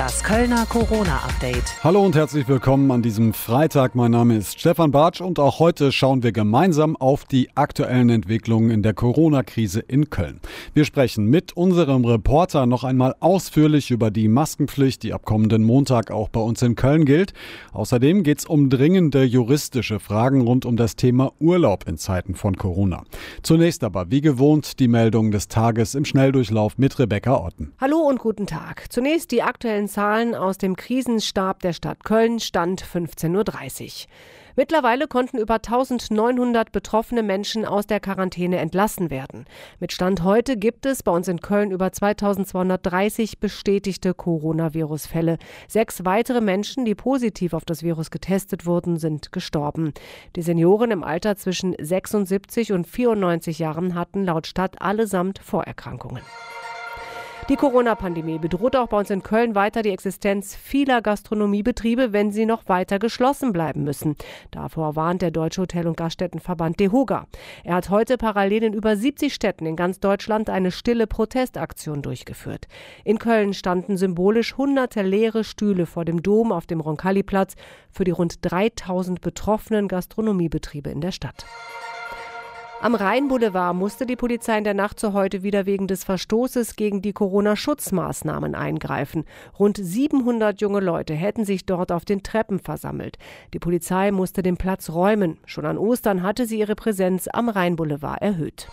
Das Kölner Corona-Update. Hallo und herzlich willkommen an diesem Freitag. Mein Name ist Stefan Bartsch und auch heute schauen wir gemeinsam auf die aktuellen Entwicklungen in der Corona-Krise in Köln. Wir sprechen mit unserem Reporter noch einmal ausführlich über die Maskenpflicht, die ab kommenden Montag auch bei uns in Köln gilt. Außerdem geht es um dringende juristische Fragen rund um das Thema Urlaub in Zeiten von Corona. Zunächst aber, wie gewohnt, die Meldung des Tages im Schnelldurchlauf mit Rebecca Otten. Hallo und guten Tag. Zunächst die aktuellen Zahlen aus dem Krisenstab der Stadt Köln, Stand 15.30 Uhr. Mittlerweile konnten über 1900 betroffene Menschen aus der Quarantäne entlassen werden. Mit Stand heute gibt es bei uns in Köln über 2230 bestätigte Coronavirus-Fälle. Sechs weitere Menschen, die positiv auf das Virus getestet wurden, sind gestorben. Die Senioren im Alter zwischen 76 und 94 Jahren hatten laut Stadt allesamt Vorerkrankungen. Die Corona-Pandemie bedroht auch bei uns in Köln weiter die Existenz vieler Gastronomiebetriebe, wenn sie noch weiter geschlossen bleiben müssen. Davor warnt der Deutsche Hotel- und Gaststättenverband DEHOGA. Er hat heute parallel in über 70 Städten in ganz Deutschland eine stille Protestaktion durchgeführt. In Köln standen symbolisch hunderte leere Stühle vor dem Dom auf dem Roncalli-Platz für die rund 3000 betroffenen Gastronomiebetriebe in der Stadt. Am Rheinboulevard musste die Polizei in der Nacht zu heute wieder wegen des Verstoßes gegen die Corona-Schutzmaßnahmen eingreifen. Rund 700 junge Leute hätten sich dort auf den Treppen versammelt. Die Polizei musste den Platz räumen. Schon an Ostern hatte sie ihre Präsenz am Rheinboulevard erhöht.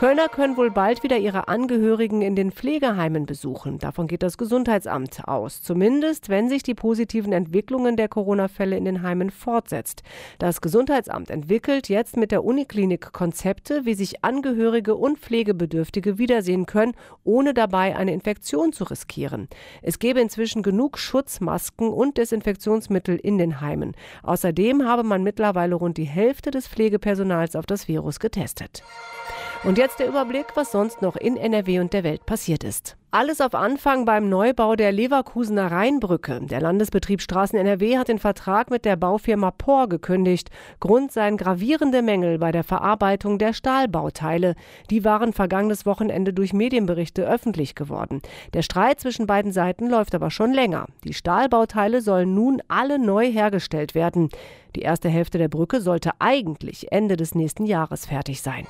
Kölner können wohl bald wieder ihre Angehörigen in den Pflegeheimen besuchen. Davon geht das Gesundheitsamt aus. Zumindest, wenn sich die positiven Entwicklungen der Corona-Fälle in den Heimen fortsetzt. Das Gesundheitsamt entwickelt jetzt mit der Uniklinik Konzepte, wie sich Angehörige und Pflegebedürftige wiedersehen können, ohne dabei eine Infektion zu riskieren. Es gäbe inzwischen genug Schutzmasken und Desinfektionsmittel in den Heimen. Außerdem habe man mittlerweile rund die Hälfte des Pflegepersonals auf das Virus getestet. Und jetzt der Überblick, was sonst noch in NRW und der Welt passiert ist. Alles auf Anfang beim Neubau der Leverkusener Rheinbrücke. Der Landesbetrieb Straßen NRW hat den Vertrag mit der Baufirma POR gekündigt. Grund seien gravierende Mängel bei der Verarbeitung der Stahlbauteile. Die waren vergangenes Wochenende durch Medienberichte öffentlich geworden. Der Streit zwischen beiden Seiten läuft aber schon länger. Die Stahlbauteile sollen nun alle neu hergestellt werden. Die erste Hälfte der Brücke sollte eigentlich Ende des nächsten Jahres fertig sein.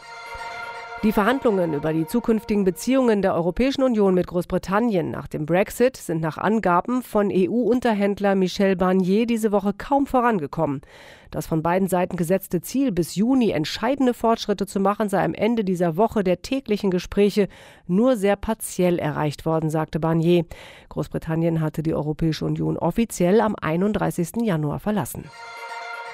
Die Verhandlungen über die zukünftigen Beziehungen der Europäischen Union mit Großbritannien nach dem Brexit sind nach Angaben von EU-Unterhändler Michel Barnier diese Woche kaum vorangekommen. Das von beiden Seiten gesetzte Ziel, bis Juni entscheidende Fortschritte zu machen, sei am Ende dieser Woche der täglichen Gespräche nur sehr partiell erreicht worden, sagte Barnier. Großbritannien hatte die Europäische Union offiziell am 31. Januar verlassen.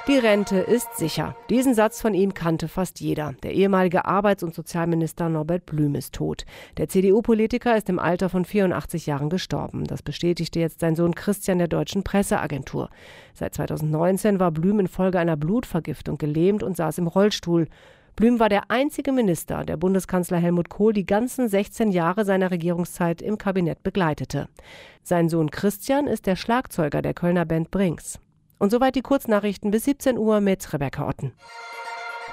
Die Rente ist sicher. Diesen Satz von ihm kannte fast jeder. Der ehemalige Arbeits- und Sozialminister Norbert Blüm ist tot. Der CDU-Politiker ist im Alter von 84 Jahren gestorben. Das bestätigte jetzt sein Sohn Christian der deutschen Presseagentur. Seit 2019 war Blüm infolge einer Blutvergiftung gelähmt und saß im Rollstuhl. Blüm war der einzige Minister, der Bundeskanzler Helmut Kohl die ganzen 16 Jahre seiner Regierungszeit im Kabinett begleitete. Sein Sohn Christian ist der Schlagzeuger der Kölner Band Brinks. Und soweit die Kurznachrichten bis 17 Uhr mit Rebecca Otten.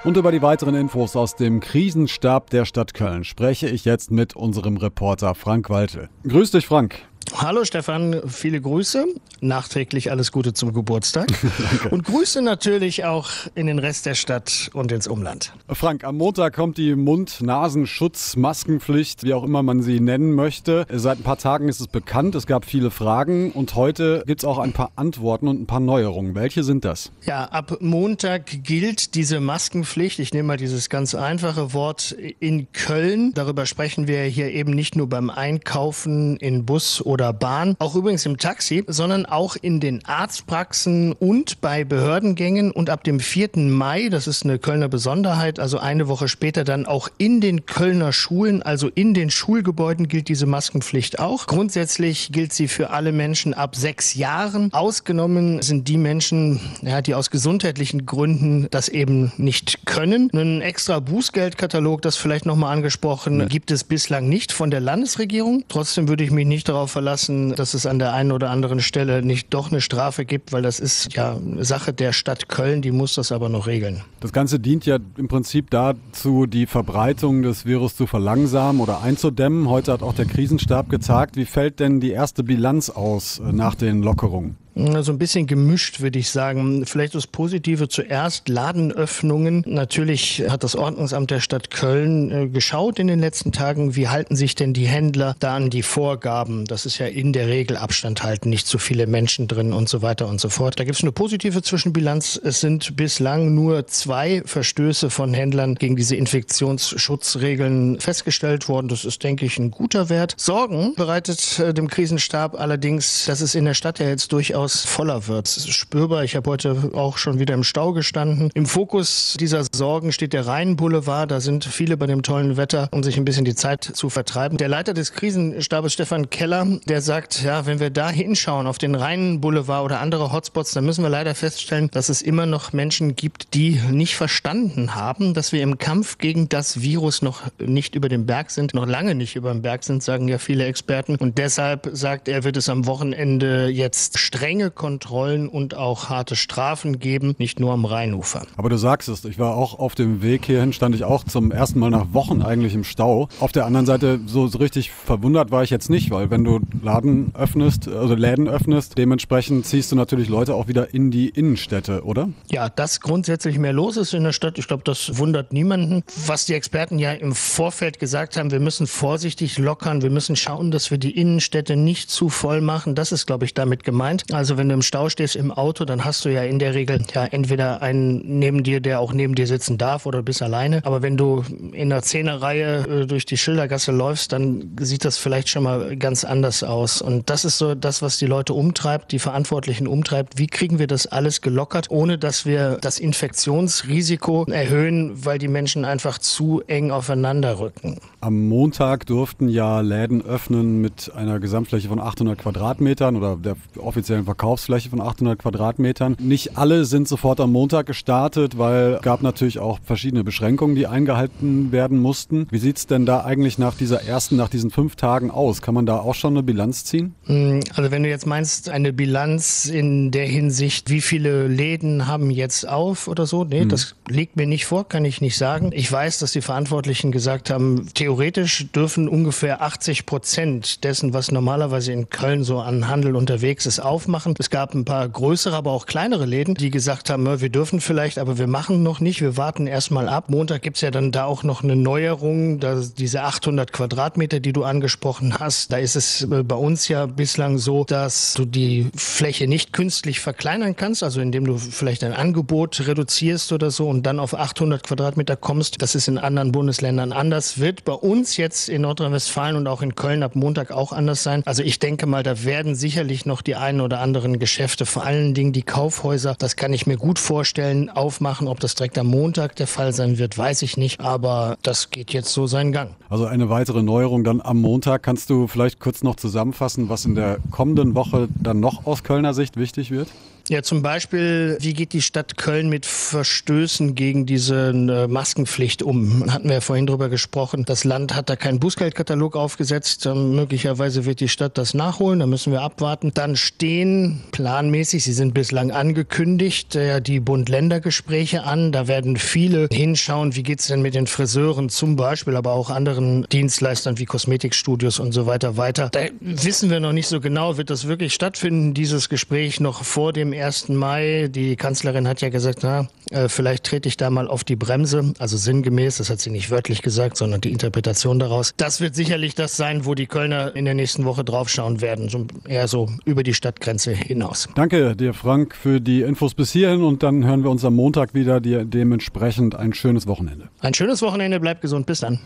Und über die weiteren Infos aus dem Krisenstab der Stadt Köln spreche ich jetzt mit unserem Reporter Frank Waltel. Grüß dich, Frank. Hallo Stefan, viele Grüße. Nachträglich alles Gute zum Geburtstag. und Grüße natürlich auch in den Rest der Stadt und ins Umland. Frank, am Montag kommt die Mund-Nasenschutz-Maskenpflicht, wie auch immer man sie nennen möchte. Seit ein paar Tagen ist es bekannt, es gab viele Fragen und heute gibt es auch ein paar Antworten und ein paar Neuerungen. Welche sind das? Ja, ab Montag gilt diese Maskenpflicht. Ich nehme mal dieses ganz einfache Wort in Köln. Darüber sprechen wir hier eben nicht nur beim Einkaufen in Bus oder oder Bahn, auch übrigens im Taxi, sondern auch in den Arztpraxen und bei Behördengängen und ab dem 4. Mai, das ist eine Kölner Besonderheit, also eine Woche später dann auch in den Kölner Schulen, also in den Schulgebäuden gilt diese Maskenpflicht auch. Grundsätzlich gilt sie für alle Menschen ab sechs Jahren. Ausgenommen sind die Menschen, ja, die aus gesundheitlichen Gründen das eben nicht können. Einen extra Bußgeldkatalog, das vielleicht nochmal angesprochen, gibt es bislang nicht von der Landesregierung. Trotzdem würde ich mich nicht darauf verlassen, überlassen, dass es an der einen oder anderen Stelle nicht doch eine Strafe gibt, weil das ist ja Sache der Stadt Köln, die muss das aber noch regeln. Das Ganze dient ja im Prinzip dazu, die Verbreitung des Virus zu verlangsamen oder einzudämmen. Heute hat auch der Krisenstab gezeigt. Wie fällt denn die erste Bilanz aus äh, nach den Lockerungen? So ein bisschen gemischt, würde ich sagen. Vielleicht das Positive zuerst, Ladenöffnungen. Natürlich hat das Ordnungsamt der Stadt Köln äh, geschaut in den letzten Tagen, wie halten sich denn die Händler da an die Vorgaben. Das ist ja in der Regel Abstand halten, nicht zu viele Menschen drin und so weiter und so fort. Da gibt es eine positive Zwischenbilanz. Es sind bislang nur zwei Verstöße von Händlern gegen diese Infektionsschutzregeln festgestellt worden. Das ist, denke ich, ein guter Wert. Sorgen bereitet äh, dem Krisenstab allerdings, dass es in der Stadt ja jetzt durchaus durchaus voller wird. Es ist spürbar. Ich habe heute auch schon wieder im Stau gestanden. Im Fokus dieser Sorgen steht der Rheinboulevard. Da sind viele bei dem tollen Wetter, um sich ein bisschen die Zeit zu vertreiben. Der Leiter des Krisenstabes, Stefan Keller, der sagt, ja, wenn wir da hinschauen auf den Rheinboulevard oder andere Hotspots, dann müssen wir leider feststellen, dass es immer noch Menschen gibt, die nicht verstanden haben, dass wir im Kampf gegen das Virus noch nicht über den Berg sind, noch lange nicht über den Berg sind, sagen ja viele Experten. Und deshalb sagt er, wird es am Wochenende jetzt streng strenge Kontrollen und auch harte Strafen geben, nicht nur am Rheinufer. Aber du sagst es, ich war auch auf dem Weg hierhin, stand ich auch zum ersten Mal nach Wochen eigentlich im Stau. Auf der anderen Seite, so richtig verwundert war ich jetzt nicht, weil wenn du Laden öffnest, also Läden öffnest, dementsprechend ziehst du natürlich Leute auch wieder in die Innenstädte, oder? Ja, dass grundsätzlich mehr los ist in der Stadt, ich glaube, das wundert niemanden. Was die Experten ja im Vorfeld gesagt haben, wir müssen vorsichtig lockern, wir müssen schauen, dass wir die Innenstädte nicht zu voll machen. Das ist, glaube ich, damit gemeint. Also wenn du im Stau stehst im Auto, dann hast du ja in der Regel ja entweder einen neben dir, der auch neben dir sitzen darf oder bist alleine. Aber wenn du in der Zehnerreihe äh, durch die Schildergasse läufst, dann sieht das vielleicht schon mal ganz anders aus. Und das ist so das, was die Leute umtreibt, die Verantwortlichen umtreibt. Wie kriegen wir das alles gelockert, ohne dass wir das Infektionsrisiko erhöhen, weil die Menschen einfach zu eng aufeinander rücken? Am Montag durften ja Läden öffnen mit einer Gesamtfläche von 800 Quadratmetern oder der offiziellen Verkaufsfläche von 800 Quadratmetern. Nicht alle sind sofort am Montag gestartet, weil es gab natürlich auch verschiedene Beschränkungen, die eingehalten werden mussten. Wie sieht es denn da eigentlich nach dieser ersten, nach diesen fünf Tagen aus? Kann man da auch schon eine Bilanz ziehen? Hm, also wenn du jetzt meinst, eine Bilanz in der Hinsicht, wie viele Läden haben jetzt auf oder so, nee, hm. das liegt mir nicht vor, kann ich nicht sagen. Ich weiß, dass die Verantwortlichen gesagt haben, theoretisch dürfen ungefähr 80 Prozent dessen, was normalerweise in Köln so an Handel unterwegs ist, aufmachen machen. Es gab ein paar größere, aber auch kleinere Läden, die gesagt haben, wir dürfen vielleicht, aber wir machen noch nicht. Wir warten erstmal ab. Montag gibt es ja dann da auch noch eine Neuerung, dass diese 800 Quadratmeter, die du angesprochen hast. Da ist es äh, bei uns ja bislang so, dass du die Fläche nicht künstlich verkleinern kannst, also indem du vielleicht ein Angebot reduzierst oder so und dann auf 800 Quadratmeter kommst. Das ist in anderen Bundesländern anders. Wird bei uns jetzt in Nordrhein-Westfalen und auch in Köln ab Montag auch anders sein. Also ich denke mal, da werden sicherlich noch die einen oder anderen Geschäfte, vor allen Dingen die Kaufhäuser, das kann ich mir gut vorstellen, aufmachen. Ob das direkt am Montag der Fall sein wird, weiß ich nicht, aber das geht jetzt so seinen Gang. Also eine weitere Neuerung dann am Montag. Kannst du vielleicht kurz noch zusammenfassen, was in der kommenden Woche dann noch aus Kölner Sicht wichtig wird? Ja, zum Beispiel, wie geht die Stadt Köln mit Verstößen gegen diese äh, Maskenpflicht um? Hatten wir ja vorhin drüber gesprochen. Das Land hat da keinen Bußgeldkatalog aufgesetzt. Ähm, möglicherweise wird die Stadt das nachholen. Da müssen wir abwarten. Dann stehen planmäßig, sie sind bislang angekündigt, äh, die Bund-Länder-Gespräche an. Da werden viele hinschauen, wie geht's denn mit den Friseuren zum Beispiel, aber auch anderen Dienstleistern wie Kosmetikstudios und so weiter weiter. Da wissen wir noch nicht so genau, wird das wirklich stattfinden, dieses Gespräch noch vor dem 1. Mai. Die Kanzlerin hat ja gesagt, na, äh, vielleicht trete ich da mal auf die Bremse. Also sinngemäß, das hat sie nicht wörtlich gesagt, sondern die Interpretation daraus. Das wird sicherlich das sein, wo die Kölner in der nächsten Woche draufschauen werden. So, eher so über die Stadtgrenze hinaus. Danke dir, Frank, für die Infos bis hierhin und dann hören wir uns am Montag wieder. Dir dementsprechend ein schönes Wochenende. Ein schönes Wochenende, bleibt gesund, bis dann.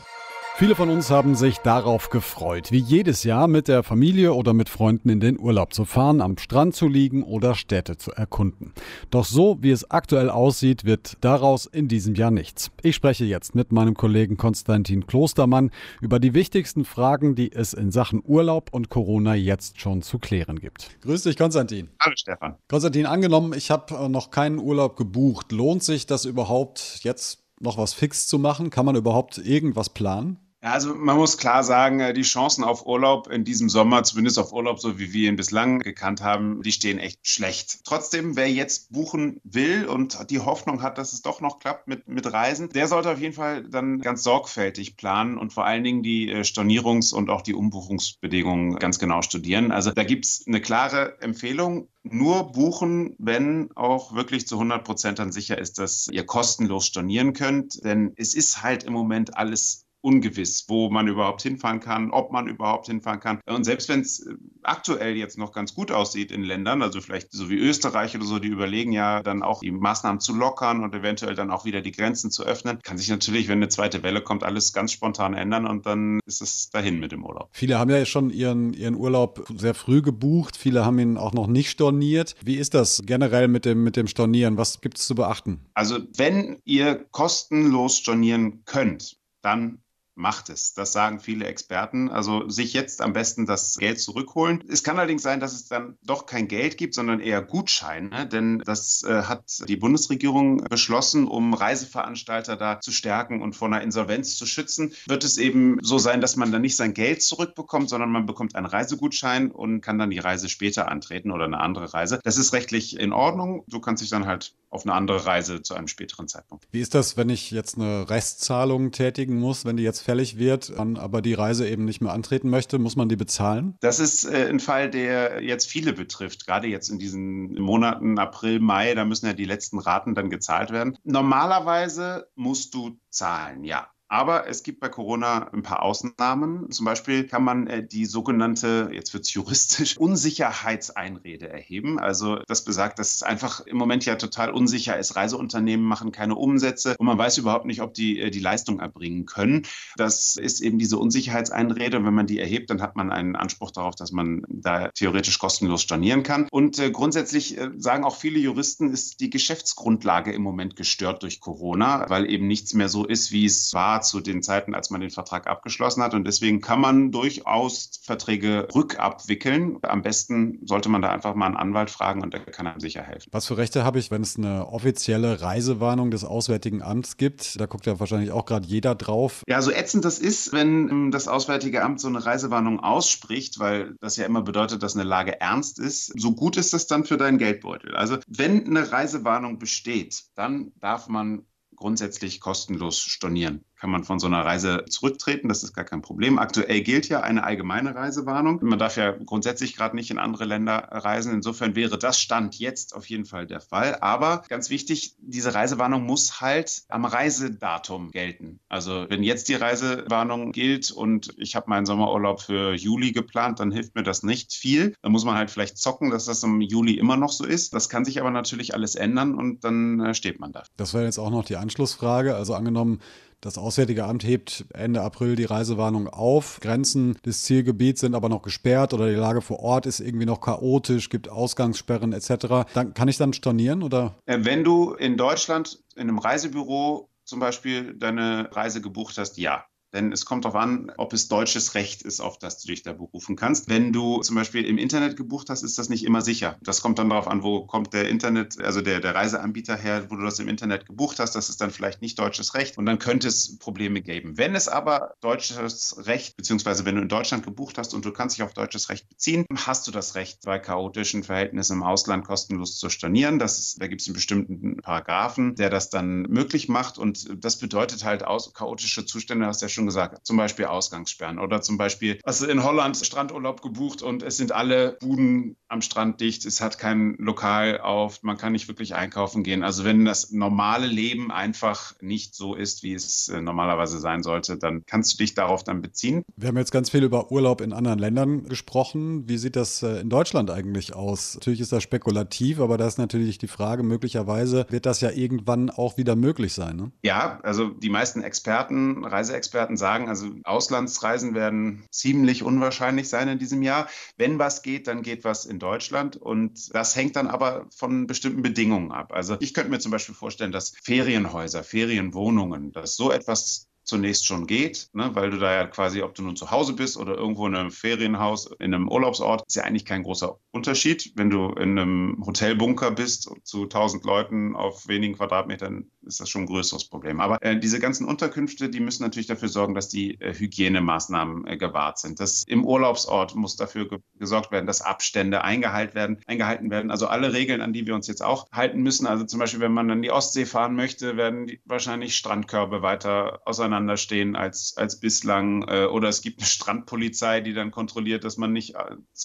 Viele von uns haben sich darauf gefreut, wie jedes Jahr mit der Familie oder mit Freunden in den Urlaub zu fahren, am Strand zu liegen oder Städte zu erkunden. Doch so wie es aktuell aussieht, wird daraus in diesem Jahr nichts. Ich spreche jetzt mit meinem Kollegen Konstantin Klostermann über die wichtigsten Fragen, die es in Sachen Urlaub und Corona jetzt schon zu klären gibt. Grüß dich, Konstantin. Hallo, Stefan. Konstantin, angenommen, ich habe äh, noch keinen Urlaub gebucht. Lohnt sich das überhaupt jetzt noch was fix zu machen? Kann man überhaupt irgendwas planen? Ja, also man muss klar sagen, äh, die Chancen auf Urlaub in diesem Sommer, zumindest auf Urlaub, so wie wir ihn bislang gekannt haben, die stehen echt schlecht. Trotzdem, wer jetzt buchen will und die Hoffnung hat, dass es doch noch klappt mit, mit Reisen, der sollte auf jeden Fall dann ganz sorgfältig planen und vor allen Dingen die äh, Stornierungs- und auch die Umbuchungsbedingungen ganz genau studieren. Also da gibt es eine klare Empfehlung nur buchen, wenn auch wirklich zu 100 Prozent dann sicher ist, dass ihr kostenlos stornieren könnt. Denn es ist halt im Moment alles ungewiss, wo man überhaupt hinfahren kann, ob man überhaupt hinfahren kann. Und selbst wenn es äh, aktuell jetzt noch ganz gut aussieht in Ländern, also vielleicht so wie Österreich oder so, die überlegen ja dann auch die Maßnahmen zu lockern und eventuell dann auch wieder die Grenzen zu öffnen, kann sich natürlich, wenn eine zweite Welle kommt, alles ganz spontan ändern und dann ist es dahin mit dem Urlaub. Viele haben ja schon ihren, ihren Urlaub sehr früh gebucht, viele haben ihn auch noch nicht storniert. Wie ist das generell mit dem, mit dem Stornieren? Was gibt es zu beachten? Also wenn ihr kostenlos stornieren könnt, dann macht es. Das sagen viele Experten. Also sich jetzt am besten das Geld zurückholen. Es kann allerdings sein, dass es dann doch kein Geld gibt, sondern eher Gutscheine, denn das äh, hat die Bundesregierung beschlossen, um Reiseveranstalter da zu stärken und vor einer Insolvenz zu schützen. Wird es eben so sein, dass man dann nicht sein Geld zurückbekommt, sondern man bekommt einen Reisegutschein und kann dann die Reise später antreten oder eine andere Reise. Das ist rechtlich in Ordnung. Du kannst dich dann halt auf eine andere Reise zu einem späteren Zeitpunkt. Wie ist das, wenn ich jetzt eine Restzahlung tätigen muss, wenn die jetzt fällig wird, aber die Reise eben nicht mehr antreten möchte, muss man die bezahlen? Das ist äh, ein Fall, der jetzt viele betrifft, gerade jetzt in diesen Monaten April, Mai, da müssen ja die letzten Raten dann gezahlt werden. Normalerweise musst du zahlen, ja. Aber es gibt bei Corona ein paar Ausnahmen. Zum Beispiel kann man äh, die sogenannte, jetzt wird es juristisch, Unsicherheitseinrede erheben. Also das besagt, dass es einfach im Moment ja total unsicher ist. Reiseunternehmen machen keine Umsätze und man weiß überhaupt nicht, ob die äh, die Leistung erbringen können. Das ist eben diese Unsicherheitseinrede. Und wenn man die erhebt, dann hat man einen Anspruch darauf, dass man da theoretisch kostenlos stornieren kann. Und äh, grundsätzlich sagen auch viele Juristen, ist die Geschäftsgrundlage im Moment gestört durch Corona, weil eben nichts mehr so ist, wie es war zu den Zeiten, als man den Vertrag abgeschlossen hat. Und deswegen kann man durchaus Verträge rückabwickeln. Am besten sollte man da einfach mal einen Anwalt fragen und der kann einem sicher helfen. Was für Rechte habe ich, wenn es eine offizielle Reisewarnung des Auswärtigen Amts gibt? Da guckt ja wahrscheinlich auch gerade jeder drauf. Ja, so ätzend das ist, wenn ähm, das Auswärtige Amt so eine Reisewarnung ausspricht, weil das ja immer bedeutet, dass eine Lage ernst ist. So gut ist das dann für deinen Geldbeutel. Also wenn eine Reisewarnung besteht, dann darf man grundsätzlich kostenlos stornieren kann man von so einer Reise zurücktreten. Das ist gar kein Problem. Aktuell gilt ja eine allgemeine Reisewarnung. Man darf ja grundsätzlich gerade nicht in andere Länder reisen. Insofern wäre das Stand jetzt auf jeden Fall der Fall. Aber ganz wichtig, diese Reisewarnung muss halt am Reisedatum gelten. Also wenn jetzt die Reisewarnung gilt und ich habe meinen Sommerurlaub für Juli geplant, dann hilft mir das nicht viel. Da muss man halt vielleicht zocken, dass das im Juli immer noch so ist. Das kann sich aber natürlich alles ändern und dann äh, steht man da. Das wäre jetzt auch noch die Anschlussfrage. Also angenommen, das Auswärtige Amt hebt Ende April die Reisewarnung auf. Grenzen des Zielgebiets sind aber noch gesperrt oder die Lage vor Ort ist irgendwie noch chaotisch, gibt Ausgangssperren etc. Dann kann ich dann stornieren oder? Äh, wenn du in Deutschland in einem Reisebüro zum Beispiel deine Reise gebucht hast, ja. Denn es kommt darauf an, ob es deutsches Recht ist, auf das du dich da berufen kannst. Wenn du zum Beispiel im Internet gebucht hast, ist das nicht immer sicher. Das kommt dann darauf an, wo kommt der Internet, also der, der Reiseanbieter her, wo du das im Internet gebucht hast. Das ist dann vielleicht nicht deutsches Recht und dann könnte es Probleme geben. Wenn es aber deutsches Recht, beziehungsweise wenn du in Deutschland gebucht hast und du kannst dich auf deutsches Recht beziehen, hast du das Recht, bei chaotischen Verhältnissen im Ausland kostenlos zu stornieren. Das ist, da gibt es einen bestimmten Paragraphen, der das dann möglich macht und das bedeutet halt aus, chaotische Zustände, hast du schon gesagt, zum Beispiel Ausgangssperren oder zum Beispiel, hast du in Holland Strandurlaub gebucht und es sind alle Buden am Strand dicht, es hat kein Lokal auf, man kann nicht wirklich einkaufen gehen. Also wenn das normale Leben einfach nicht so ist, wie es äh, normalerweise sein sollte, dann kannst du dich darauf dann beziehen. Wir haben jetzt ganz viel über Urlaub in anderen Ländern gesprochen. Wie sieht das äh, in Deutschland eigentlich aus? Natürlich ist das spekulativ, aber da ist natürlich die Frage, möglicherweise wird das ja irgendwann auch wieder möglich sein. Ne? Ja, also die meisten Experten, Reiseexperten, Experten sagen, also Auslandsreisen werden ziemlich unwahrscheinlich sein in diesem Jahr. Wenn was geht, dann geht was in Deutschland und das hängt dann aber von bestimmten Bedingungen ab. Also ich könnte mir zum Beispiel vorstellen, dass Ferienhäuser, Ferienwohnungen, dass so etwas zunächst schon geht, ne, weil du da ja quasi, ob du nun zu Hause bist oder irgendwo in einem Ferienhaus, in einem Urlaubsort, ist ja eigentlich kein großer Unterschied. Wenn du in einem Hotelbunker bist zu 1000 Leuten auf wenigen Quadratmetern, ist das schon ein größeres Problem. Aber äh, diese ganzen Unterkünfte, die müssen natürlich dafür sorgen, dass die äh, Hygienemaßnahmen äh, gewahrt sind. Das im Urlaubsort muss dafür ge gesorgt werden, dass Abstände eingehalten werden, eingehalten werden. Also alle Regeln, an die wir uns jetzt auch halten müssen. Also zum Beispiel, wenn man an die Ostsee fahren möchte, werden die, wahrscheinlich Strandkörbe weiter auseinanderstehen als, als bislang. Äh, oder es gibt eine Strandpolizei, die dann kontrolliert, dass man nicht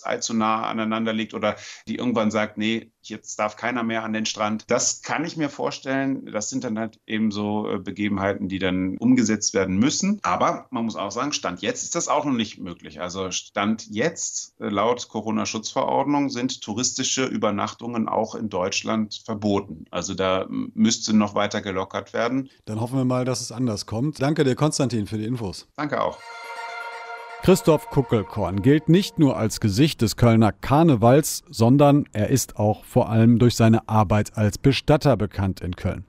allzu nah aneinander liegt oder die irgendwann sagt, nee, jetzt darf keiner mehr an den Strand. Das kann ich mir vorstellen. Das sind dann halt eben so äh, Begebenheiten, die dann umgesetzt werden müssen. Aber man muss auch sagen, Stand jetzt ist das auch noch nicht möglich. Also Stand jetzt äh, laut Corona-Schutzverordnung sind touristische Übernachtungen auch in Deutschland verboten. Also da müsste noch weiter gelockert werden. Dann hoffen wir mal, dass es anders kommt. Danke dir, Konstantin, für die Infos. Danke auch. Christoph Kuckelkorn gilt nicht nur als Gesicht des Kölner Karnevals, sondern er ist auch vor allem durch seine Arbeit als Bestatter bekannt in Köln.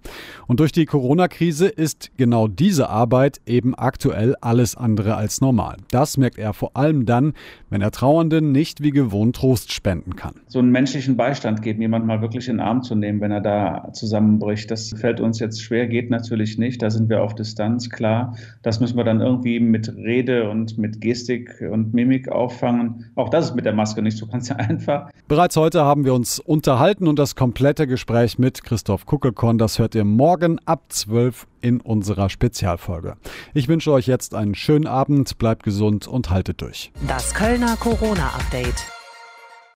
Und durch die Corona-Krise ist genau diese Arbeit eben aktuell alles andere als normal. Das merkt er vor allem dann, wenn er Trauernden nicht wie gewohnt Trost spenden kann. So einen menschlichen Beistand geben, jemanden mal wirklich in den Arm zu nehmen, wenn er da zusammenbricht, das fällt uns jetzt schwer, geht natürlich nicht. Da sind wir auf Distanz, klar. Das müssen wir dann irgendwie mit Rede und mit Gestik Gestik und Mimik auffangen. Auch das ist mit der Maske nicht so ganz einfach. Bereits heute haben wir uns unterhalten und das komplette Gespräch mit Christoph Kuckelkorn, das hört ihr morgen ab 12 in unserer Spezialfolge. Ich wünsche euch jetzt einen schönen Abend, bleibt gesund und haltet durch. Das Kölner Corona-Update.